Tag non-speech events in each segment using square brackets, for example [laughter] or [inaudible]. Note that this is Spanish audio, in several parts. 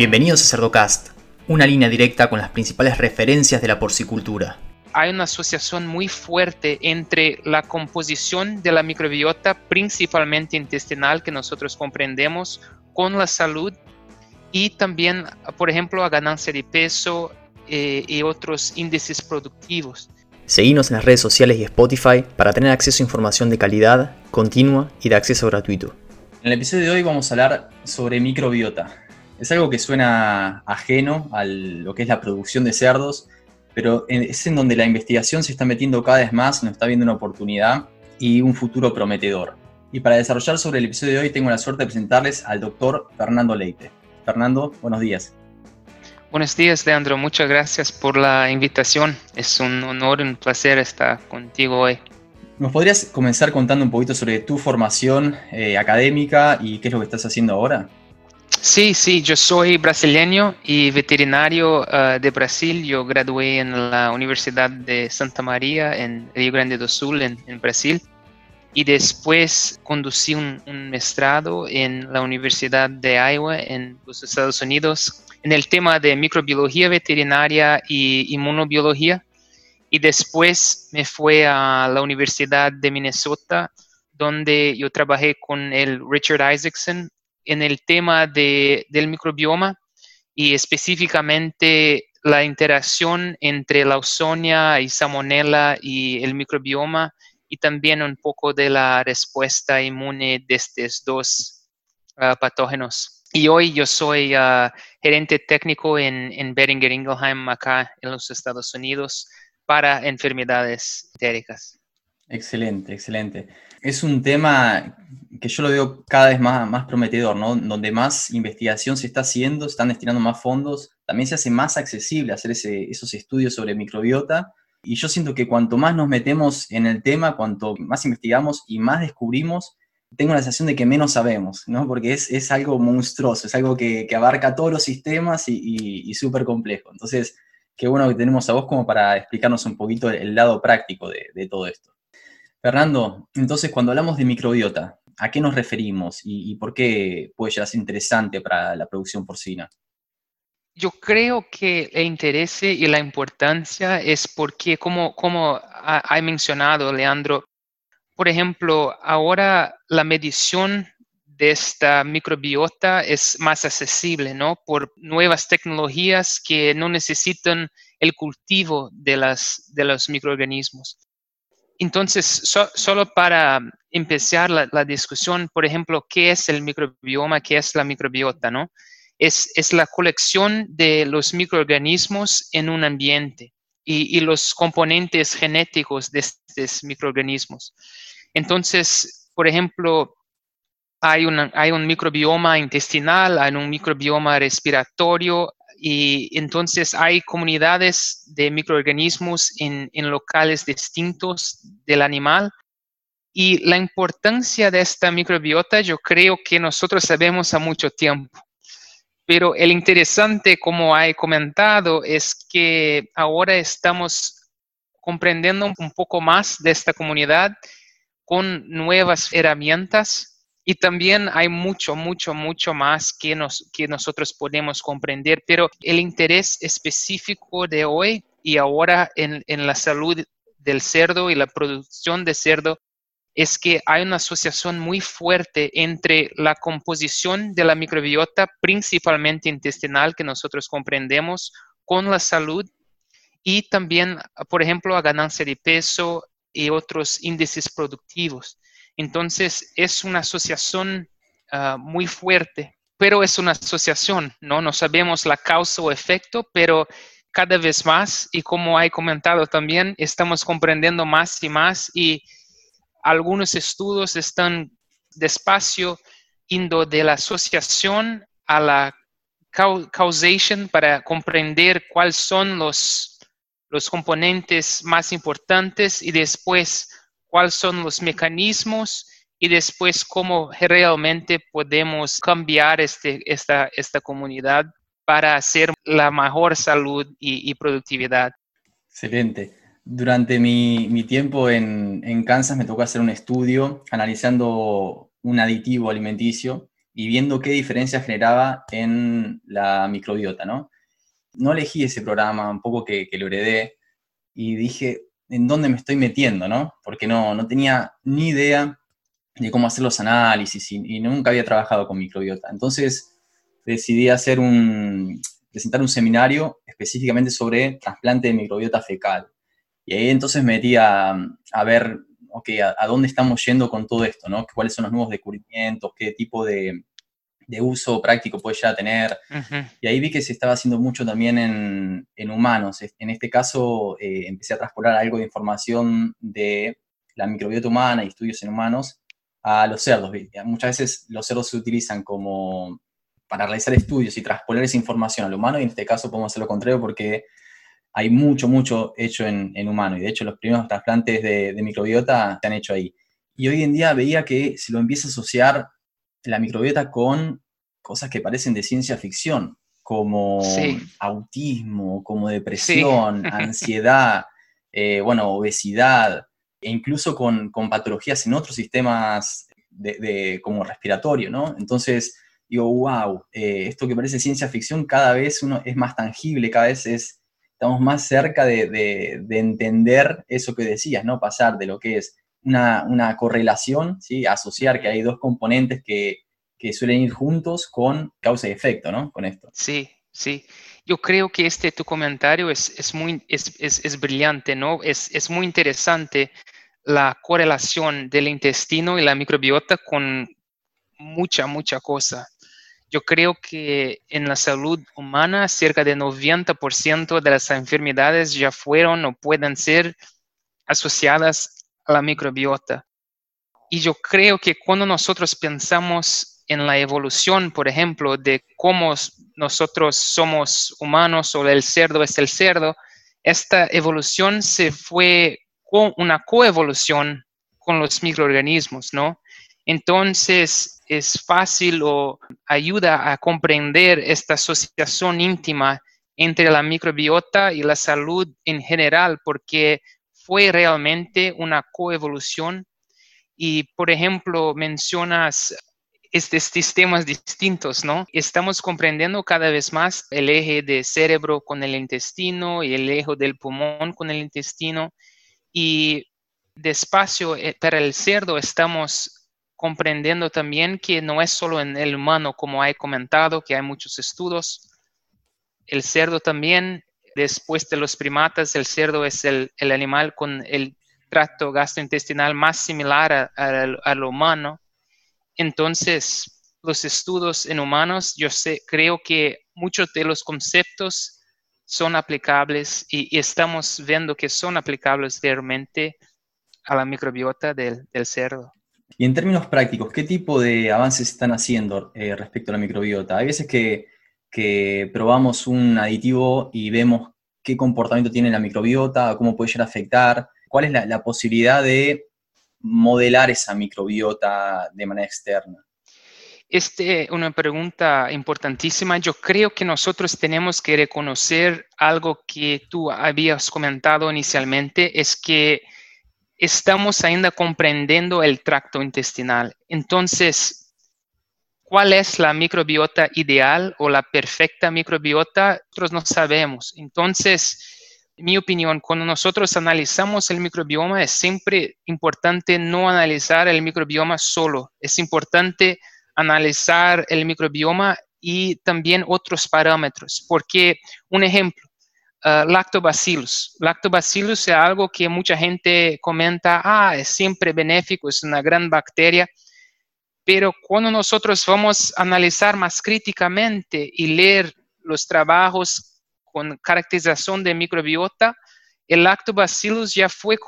Bienvenidos a Cerdocast, una línea directa con las principales referencias de la porcicultura. Hay una asociación muy fuerte entre la composición de la microbiota, principalmente intestinal, que nosotros comprendemos, con la salud y también, por ejemplo, a ganancia de peso eh, y otros índices productivos. Seguimos en las redes sociales y Spotify para tener acceso a información de calidad, continua y de acceso gratuito. En el episodio de hoy vamos a hablar sobre microbiota. Es algo que suena ajeno a lo que es la producción de cerdos, pero es en donde la investigación se está metiendo cada vez más, nos está viendo una oportunidad y un futuro prometedor. Y para desarrollar sobre el episodio de hoy tengo la suerte de presentarles al doctor Fernando Leite. Fernando, buenos días. Buenos días, Leandro. Muchas gracias por la invitación. Es un honor, un placer estar contigo hoy. ¿Nos podrías comenzar contando un poquito sobre tu formación eh, académica y qué es lo que estás haciendo ahora? Sí, sí, yo soy brasileño y veterinario uh, de Brasil. Yo gradué en la Universidad de Santa María en Río Grande do Sul, en, Brasil. Y después conducí un, un, mestrado en la Universidad de Iowa en los Estados Unidos en el tema de microbiología veterinaria y inmunobiología. Y después me fui a la Universidad de Minnesota, donde yo trabajé con el Richard Isaacson en el tema de, del microbioma y específicamente la interacción entre la Ausonia y Salmonella y el microbioma y también un poco de la respuesta inmune de estos dos ah, patógenos. Y hoy yo soy ah, gerente técnico en, en Beringer Ingelheim, acá en los Estados Unidos, para enfermedades entéricas. Excelente, excelente. Es un tema que yo lo veo cada vez más, prometedor, ¿no? Donde más investigación se está haciendo, se están destinando más fondos, también se hace más accesible hacer esos estudios sobre microbiota. Y yo siento que cuanto más nos metemos en el tema, cuanto más investigamos y más descubrimos, tengo la sensación de que menos sabemos, ¿no? Porque es, es algo monstruoso, es algo que, abarca todos los sistemas y, y, súper complejo. Entonces, qué bueno que tenemos a vos como para explicarnos un poquito el, lado práctico de todo esto. Fernando, entonces cuando hablamos de microbiota, ¿a qué nos referimos y, por qué puede ser interesante para la producción porcina? Yo creo que el interés y la importancia es porque, como, como ha, mencionado Leandro, por ejemplo, ahora la medición de esta microbiota es más accesible, ¿no? Por nuevas tecnologías que no necesitan el cultivo de, las, de los microorganismos. Entonces, solo para empezar la, discusión, por ejemplo, ¿qué es el microbioma? ¿Qué es la microbiota? ¿no? Es, es la colección de los microorganismos en un ambiente y, los componentes genéticos de estos microorganismos. Entonces, por ejemplo, hay, una, hay un microbioma intestinal, hay un microbioma respiratorio, y entonces hay comunidades de microorganismos en, en, locales distintos del animal. Y la importancia de esta microbiota yo creo que nosotros sabemos a mucho tiempo. Pero el interesante, como he comentado, es que ahora estamos comprendiendo un poco más de esta comunidad con nuevas herramientas y también hay mucho, mucho, mucho más que, nos, que nosotros podemos comprender, pero el interés específico de hoy y ahora en, en la salud del cerdo y la producción de cerdo es que hay una asociación muy fuerte entre la composición de la microbiota, principalmente intestinal, que nosotros comprendemos, con la salud y también, por ejemplo, a ganancia de peso y otros índices productivos. Entonces, es una asociación ah, muy fuerte, pero es una asociación, ¿no? No sabemos la causa o efecto, pero cada vez más, y como he comentado también, estamos comprendiendo más y más y algunos estudios están despacio indo de la asociación a la causation para comprender cuáles son los, los componentes más importantes y después cuáles son los mecanismos y después cómo realmente podemos cambiar este, esta, esta comunidad para hacer la mejor salud y, productividad. Excelente. Durante mi, mi tiempo en, en, Kansas me tocó hacer un estudio analizando un aditivo alimenticio y viendo qué diferencia generaba en la microbiota, ¿no? No elegí ese programa, un poco que, lo heredé, y dije, ¿en dónde me estoy metiendo, no? Porque no, no tenía ni idea de cómo hacer los análisis y, nunca había trabajado con microbiota. Entonces decidí hacer un, presentar un seminario específicamente sobre trasplante de microbiota fecal. Y ahí entonces me metí a, a ver ok, a, dónde estamos yendo con todo esto, ¿no? ¿Cuáles son los nuevos descubrimientos? ¿Qué tipo de, uso práctico puede ya tener? Y ahí vi que se estaba haciendo mucho también en, humanos. En este caso, eh, empecé a transportar algo de información de la microbiota humana y estudios en humanos a los cerdos. Muchas veces los cerdos se utilizan como para realizar estudios y trasponer esa información al humano y en este caso podemos hacer lo contrario porque hay mucho, mucho hecho en, en humano y de hecho los primeros trasplantes de, microbiota se han hecho ahí. Y hoy en día veía que se lo empieza a asociar la microbiota con cosas que parecen de ciencia ficción, como autismo, como depresión, [laughs] ansiedad, eh, bueno, obesidad, e incluso con, con, patologías en otros sistemas de, como respiratorio, ¿no? Entonces, digo, wow, eh, esto que parece ciencia ficción cada vez uno es más tangible, cada vez es estamos más cerca de, entender eso que decías, ¿no? Pasar de lo que es una, correlación, ¿sí? Asociar que hay dos componentes que, suelen ir juntos con causa y efecto, ¿no? Con esto. Sí, sí. Yo creo que este tu comentario es, muy, es, brillante, ¿no? Es, es muy interesante la correlación del intestino y la microbiota con mucha, mucha cosa. Yo creo que en la salud humana cerca del 90% de las enfermedades ya fueron o pueden ser asociadas la microbiota. Y yo creo que cuando nosotros pensamos en la evolución, por ejemplo, de cómo nosotros somos humanos o el cerdo es el cerdo, esta evolución se fue con una coevolución con los microorganismos, ¿no? Entonces, es fácil o ayuda a comprender esta asociación íntima entre la microbiota y la salud en general, porque fue realmente una coevolución. Y, por ejemplo, mencionas estos sistemas distintos, ¿no? Estamos comprendiendo cada vez más el eje de cerebro con el intestino y el eje del pulmón con el intestino. Y despacio, eh, para el cerdo estamos comprendiendo también que no es solo en el humano, como he comentado, que hay muchos estudios. El cerdo también, después de los primatas, el cerdo es el, animal con el tracto gastrointestinal más similar al humano. Entonces, los estudios en humanos, yo sé, creo que muchos de los conceptos son aplicables y, estamos viendo que son aplicables realmente a la microbiota del cerdo. Y en términos prácticos, ¿qué tipo de avances están haciendo eh, respecto a la microbiota? Hay veces que, probamos un aditivo y vemos qué comportamiento tiene la microbiota, cómo puede llegar a afectar, cuál es la, posibilidad de modelar esa microbiota de manera externa. Esta es una pregunta importantísima. Yo creo que nosotros tenemos que reconocer algo que tú habías comentado inicialmente, es que estamos ainda comprendiendo el tracto intestinal. Entonces, ¿cuál es la microbiota ideal o la perfecta microbiota? Nosotros no sabemos. Entonces, mi opinión, cuando nosotros analizamos el microbioma, es siempre importante no analizar el microbioma solo. Es importante analizar el microbioma y también otros parámetros. Porque, un ejemplo, Uh, lactobacillus. Lactobacillus es algo que mucha gente comenta, ah, es siempre benéfico, es una gran bacteria, pero cuando nosotros vamos a analizar más críticamente y leer los trabajos con caracterización de microbiota, el lactobacillus ya fue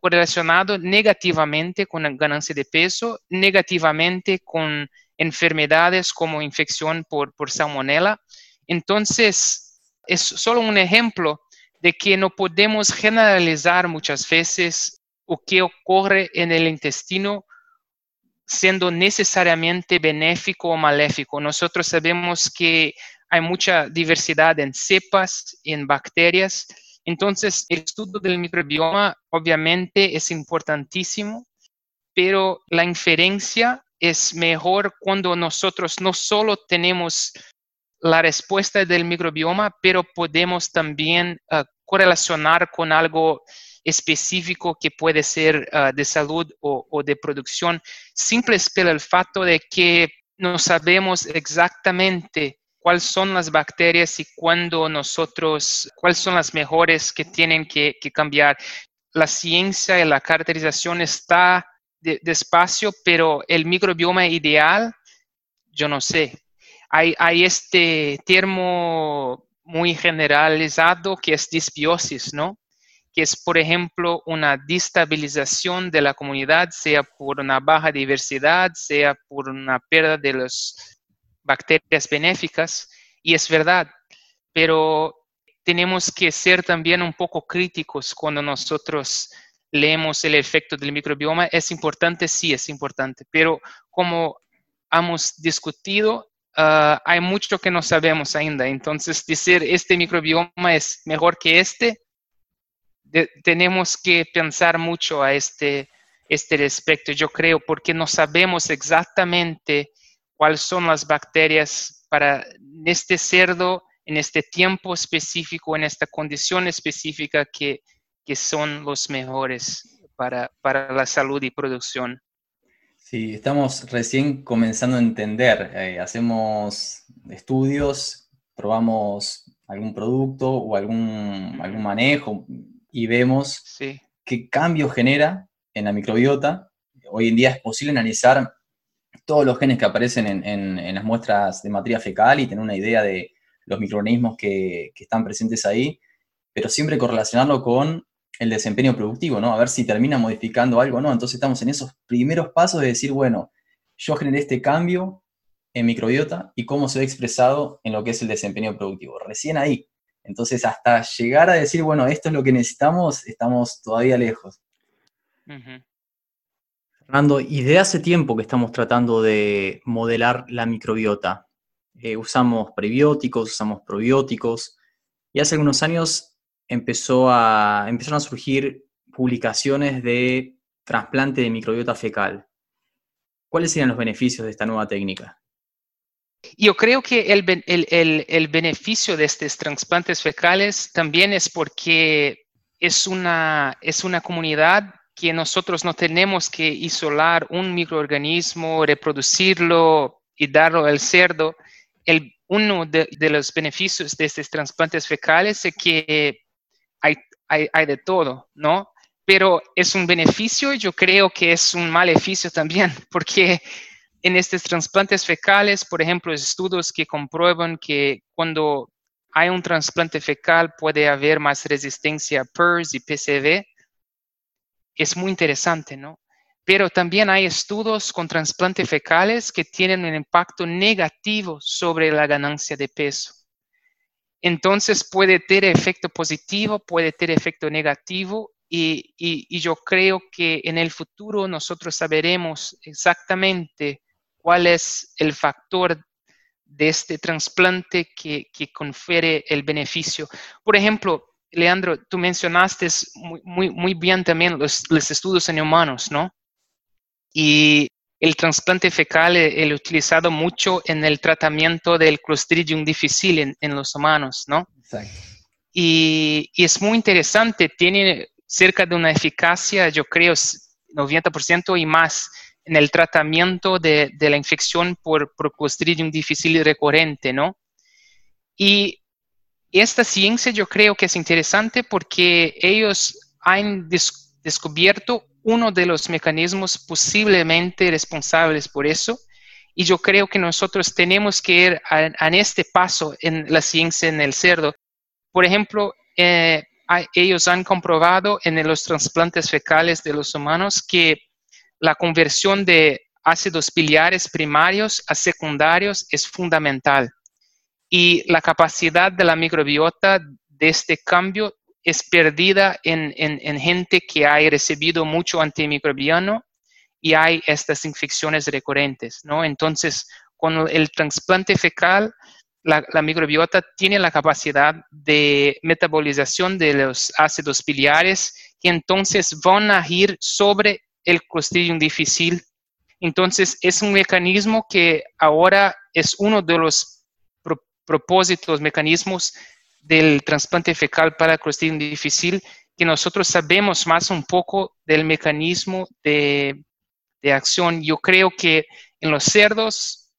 correlacionado negativamente con la ganancia de peso, negativamente con enfermedades como infección por, por salmonella. Entonces, es solo un ejemplo de que no podemos generalizar muchas veces o que ocurre en el intestino siendo necesariamente benéfico o maléfico. Nosotros sabemos que hay mucha diversidad en cepas, en bacterias. Entonces, el estudio del microbioma obviamente es importantísimo, pero la inferencia es mejor cuando nosotros no solo tenemos la respuesta del microbioma, pero podemos también ah, correlacionar con algo específico que puede ser ah, de salud o, de producción, simple por el fato de que no sabemos exactamente cuáles son las bacterias y cuándo nosotros, cuáles son las mejores que tienen que, cambiar. La ciencia y la caracterización está despacio, pero el microbioma ideal, yo no sé. Hay, hay este termo muy generalizado que es disbiosis, ¿no? Que es, por ejemplo, una destabilización de la comunidad, sea por una baja diversidad, sea por una pérdida de las bacterias benéficas, y es verdad, pero tenemos que ser también un poco críticos cuando nosotros leemos el efecto del microbioma. Es importante, sí, es importante, pero como hemos discutido, ah, hay mucho que no sabemos ainda. Entonces, decir este microbioma es mejor que este, tenemos que pensar mucho a este, este respecto, yo creo, porque no sabemos exactamente cuáles son las bacterias para este cerdo, en este tiempo específico, en esta condición específica que, que son los mejores para, para, la salud y producción. Sí, estamos recién comenzando a entender. Eh, hacemos estudios, probamos algún producto o algún, algún manejo, y vemos qué cambio genera en la microbiota. Hoy en día es posible analizar todos los genes que aparecen en, las muestras de materia fecal y tener una idea de los microorganismos que, están presentes ahí, pero siempre correlacionarlo con el desempeño productivo, ¿no? A ver si termina modificando algo o no. Entonces estamos en esos primeros pasos de decir, bueno, yo generé este cambio en microbiota y cómo se ve expresado en lo que es el desempeño productivo. Recién ahí. Entonces, hasta llegar a decir, bueno, esto es lo que necesitamos, estamos todavía lejos. Fernando, y de hace tiempo que estamos tratando de modelar la microbiota. Eh, usamos prebióticos, usamos probióticos, y hace algunos años empezó a, empezaron a surgir publicaciones de trasplante de microbiota fecal. ¿Cuáles serían los beneficios de esta nueva técnica? Yo creo que el, beneficio de estos trasplantes fecales también es porque es una, es una comunidad que nosotros no tenemos que isolar un microorganismo, reproducirlo y darlo al cerdo. El, uno de, los beneficios de estos trasplantes fecales es que hay, hay, de todo, ¿no? Pero es un beneficio y yo creo que es un maleficio también, [laughs] porque en estos trasplantes fecales, por ejemplo, estudios que comprueban que cuando hay un trasplante fecal puede haber más resistencia a PERS y PCV. Es muy interesante, ¿no? Pero también hay estudios con trasplantes fecales que tienen un impacto negativo sobre la ganancia de peso. Entonces puede tener efecto positivo, puede tener efecto negativo y, y yo creo que en el futuro nosotros saberemos exactamente cuál es el factor de este trasplante que, confiere el beneficio. Por ejemplo, Leandro, tú mencionaste muy, muy, bien también los, estudios en humanos, ¿no? Y el trasplante fecal es utilizado mucho en el tratamiento del Clostridium difficile en, los humanos, ¿no? Exacto. Y, y, es muy interesante, tiene cerca de una eficacia, yo creo, 90% y más en el tratamiento de, la infección por, por Clostridium difficile recurrente, ¿no? Y esta ciencia yo creo que es interesante porque ellos han descubierto uno de los mecanismos posiblemente responsables por eso. Y yo creo que nosotros tenemos que ir a, este paso en la ciencia en el cerdo. Por ejemplo, eh, ellos han comprobado en los trasplantes fecales de los humanos que la conversión de ácidos biliares primarios a secundarios es fundamental y la capacidad de la microbiota de este cambio es perdida en, gente que ha recibido mucho antimicrobiano y hay estas infecciones recurrentes, ¿no? Entonces, con el trasplante fecal, la, la, microbiota tiene la capacidad de metabolización de los ácidos biliares que entonces van a ir sobre el Clostridium difícil Entonces, es un mecanismo que ahora es uno de los propósitos, mecanismos del trasplante fecal para clostridium difícil, que nosotros sabemos más un poco del mecanismo de, de acción. Yo creo que en los cerdos,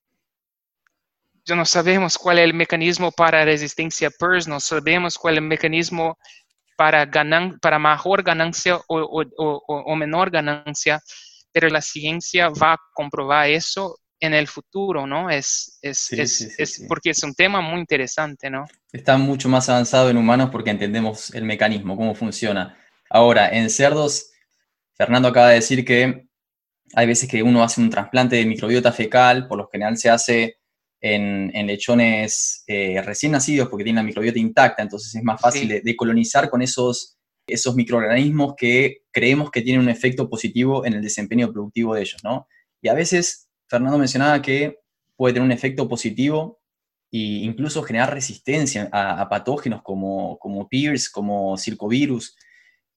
ya no sabemos cuál es el mecanismo para resistencia PERS, no sabemos cuál es el mecanismo para, ganan, para mejor ganancia o, o, o, o menor ganancia, pero la ciencia va a comprobar eso en el futuro, ¿no? Es, es, es, porque es un tema muy interesante, ¿no? Está mucho más avanzado en humanos porque entendemos el mecanismo, cómo funciona. Ahora, en cerdos, Fernando acaba de decir que hay veces que uno hace un trasplante de microbiota fecal, por lo general se hace en, lechones eh, recién nacidos porque tienen la microbiota intacta, entonces es más fácil de, de, colonizar con esos, esos microorganismos que creemos que tienen un efecto positivo en el desempeño productivo de ellos, ¿no? Y a veces Fernando mencionaba que puede tener un efecto positivo e incluso generar resistencia a, patógenos como, como PIRS, como circovirus,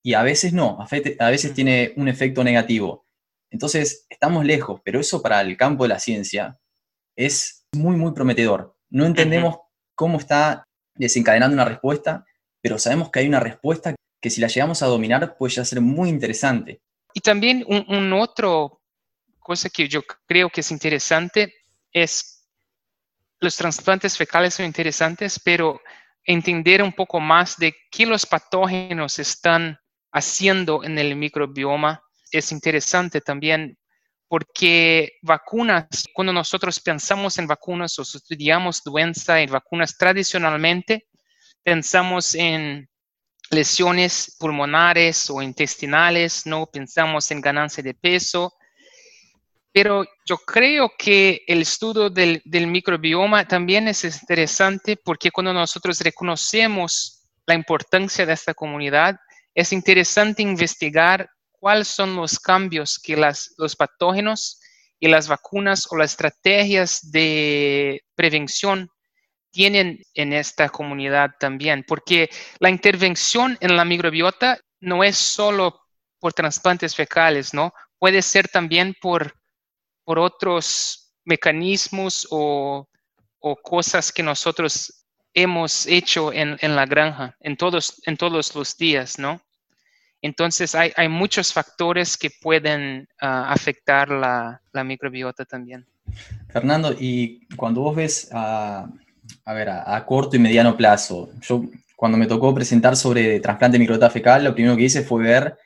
y a veces no, a veces tiene un efecto negativo. Entonces, estamos lejos, pero eso para el campo de la ciencia es muy, muy prometedor. No entendemos cómo está desencadenando una respuesta, pero sabemos que hay una respuesta que si la llegamos a dominar puede ya ser muy interesante. Y también un, un otro cosa que yo creo que es interesante es los trasplantes fecales son interesantes, pero entender un poco más de qué los patógenos están haciendo en el microbioma es interesante también porque vacunas, cuando nosotros pensamos en vacunas o estudiamos doenza en vacunas tradicionalmente, pensamos en lesiones pulmonares o intestinales, no pensamos en ganancia de peso, pero yo creo que el estudio del, microbioma también es interesante porque cuando nosotros reconocemos la importancia de esta comunidad, es interesante investigar cuáles son los cambios que los patógenos y las vacunas o las estrategias de prevención tienen en esta comunidad también, porque la intervención en la microbiota no es solo por trasplantes fecales, ¿no? Puede ser también por por otros mecanismos o, cosas que nosotros hemos hecho en, la granja, en todos, en todos los días, ¿no? Entonces hay, muchos factores que pueden ah, afectar la, microbiota también. Fernando, y cuando vos ves a, ver, a, corto y mediano plazo, yo cuando me tocó presentar sobre trasplante de microbiota fecal, lo primero que hice fue ver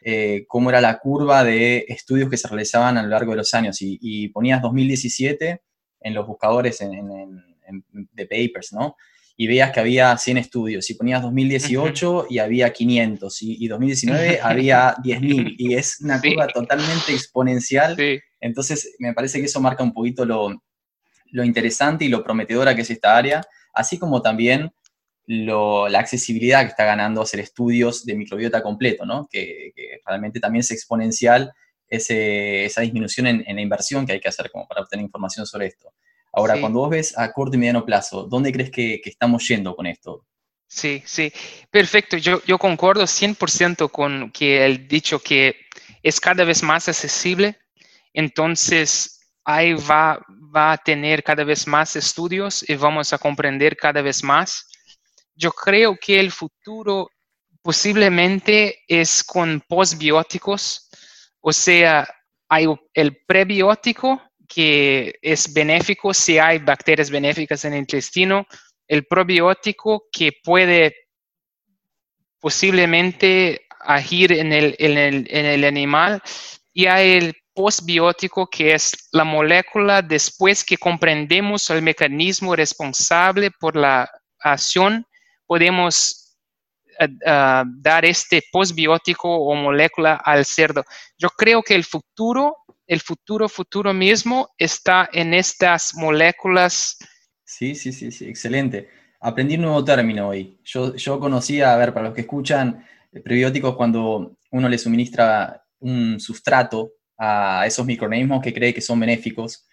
eh, cómo era la curva de estudios que se realizaban a lo largo de los años y, ponías 2017 en los buscadores de papers, ¿no? Y veías que había 100 estudios, y ponías 2018 y había 500, y, 2019 [laughs] había 10.000, y es una curva totalmente exponencial. Entonces, me parece que eso marca un poquito lo, lo interesante y lo prometedora que es esta área, así como también la accesibilidad que está ganando hacer estudios de microbiota completo, ¿no? que, realmente también es exponencial esa disminución en, la inversión que hay que hacer como para obtener información sobre esto. Ahora, cuando vos ves a corto y mediano plazo, ¿dónde crees que, estamos yendo con esto? Sí, sí, perfecto. Yo, yo concuerdo 100% con que el dicho que es cada vez más accesible, entonces ahí va, va a tener cada vez más estudios y vamos a comprender cada vez más yo creo que el futuro posiblemente es con postbióticos, o sea, hay el prebiótico que es benéfico si hay bacterias benéficas en el intestino, el probiótico que puede posiblemente agir en el, en el, en el animal y hay el postbiótico que es la molécula después que comprendemos el mecanismo responsable por la acción podemos eh, eh, dar este postbiótico o molécula al cerdo. Yo creo que el futuro, el futuro, futuro mismo está en estas moléculas. Sí, sí, sí, sí, excelente. Aprendí un nuevo término hoy. Yo, yo conocía, a ver, para los que escuchan, eh, prebióticos cuando uno le suministra un sustrato a esos microorganismos que cree que son benéficos.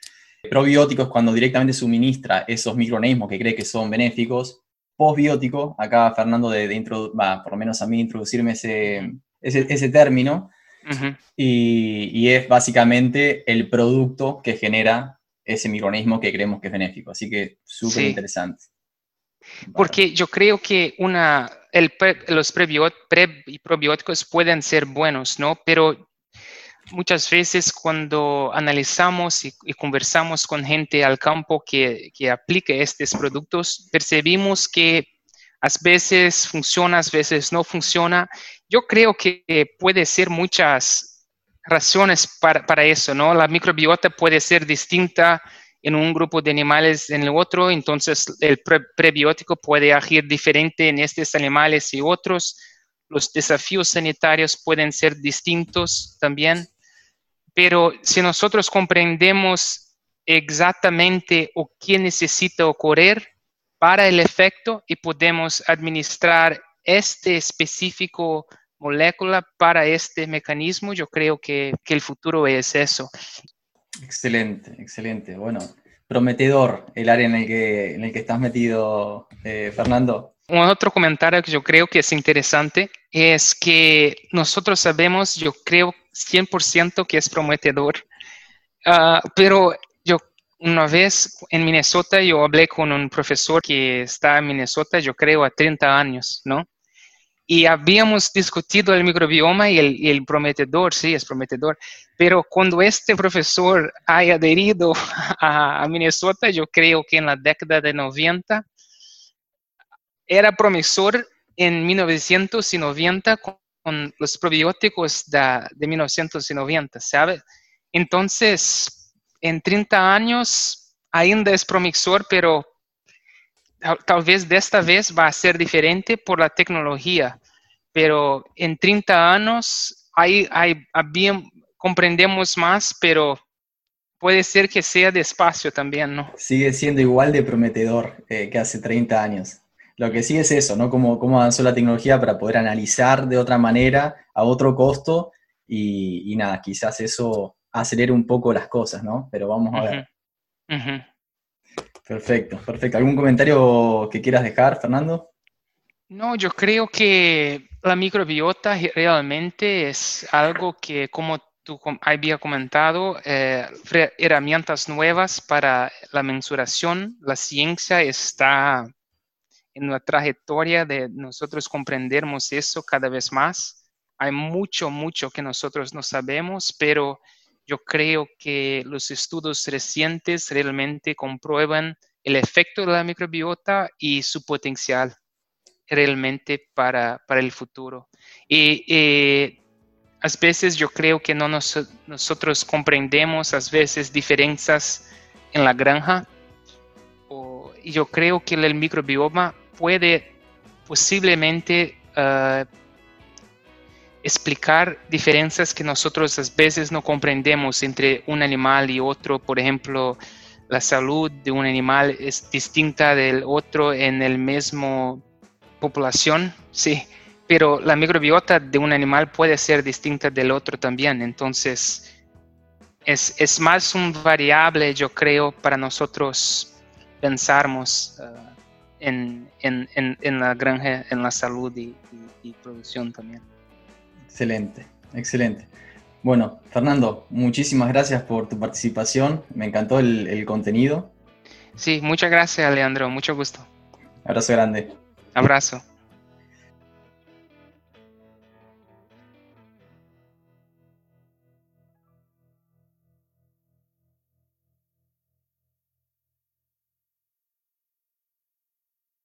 Probióticos cuando directamente suministra esos microorganismos que cree que son benéficos postbiótico, acá Fernando de, de por lo menos a mí introducirme ese, ese, término, y, es básicamente el producto que genera ese microorganismo que creemos que es benéfico. Así que súper interesante. Porque yo creo que una, los probióticos pueden ser buenos, ¿no? Pero muchas veces cuando analizamos y, conversamos con gente al campo que, que aplica estos productos, percibimos que a veces funciona, a veces no funciona. Yo creo que puede ser muchas razones para, eso, ¿no? La microbiota puede ser distinta en un grupo de animales en el otro, entonces el prebiótico puede agir diferente en estos animales y otros. Los desafíos sanitarios pueden ser distintos también, pero si nosotros comprendemos exactamente o qué necesita ocurrir para el efecto y podemos administrar este específico molécula para este mecanismo, yo creo que, el futuro es eso. Excelente, excelente. Bueno, prometedor el área en el que, en el que estás metido, eh, Fernando. Un otro comentario que yo creo que es interesante es que nosotros sabemos, yo creo 100% que es prometedor, ah, pero una vez en Minnesota yo hablé con un profesor que está en Minnesota, yo creo a 30 años, ¿no? y habíamos discutido el microbioma y el, prometedor, sí, es prometedor, pero cuando este profesor haya adherido [laughs] a, Minnesota, yo creo que en la década de 90, era promisor en 1990 con, los probióticos de, de 1990, ¿sabe? Entonces, en 30 años, ainda es promisor, pero tal, vez de esta vez va a ser diferente por la tecnología, pero en 30 años hay, bien, comprendemos más, pero puede ser que sea despacio también, ¿no? Sigue siendo igual de prometedor eh, que hace 30 años. Lo que sí es eso, ¿no? Cómo, cómo avanzó la tecnología para poder analizar de otra manera, a otro costo, y, nada, quizás eso acelere un poco las cosas, ¿no? Pero vamos a ver. Perfecto, perfecto. ¿Algún comentario que quieras dejar, Fernando? No, yo creo que la microbiota realmente es algo que, como tú había comentado, eh, herramientas nuevas para la mensuración. La ciencia está en la trayectoria de nosotros comprendermos eso cada vez más. Hay mucho, mucho que nosotros no sabemos, pero yo creo que los estudios recientes realmente comprueban el efecto de la microbiota y su potencial realmente para, el futuro. Y a veces yo creo que no nosotros comprendemos a veces diferencias en la granja. y yo creo que el microbioma puede posiblemente ah, explicar diferencias que nosotros a veces no comprendemos entre un animal y otro. Por ejemplo, la salud de un animal es distinta del otro en el mismo población, sí, pero la microbiota de un animal puede ser distinta del otro también. Entonces, es, es más un variable, yo creo, para nosotros pensarmos uh, en, en, en, la granja, en la salud y producción también. Excelente, excelente. Bueno, Fernando, muchísimas gracias por tu participación. Me encantó el, contenido. Sí, muchas gracias, Leandro. Mucho gusto. Abrazo grande. Abrazo.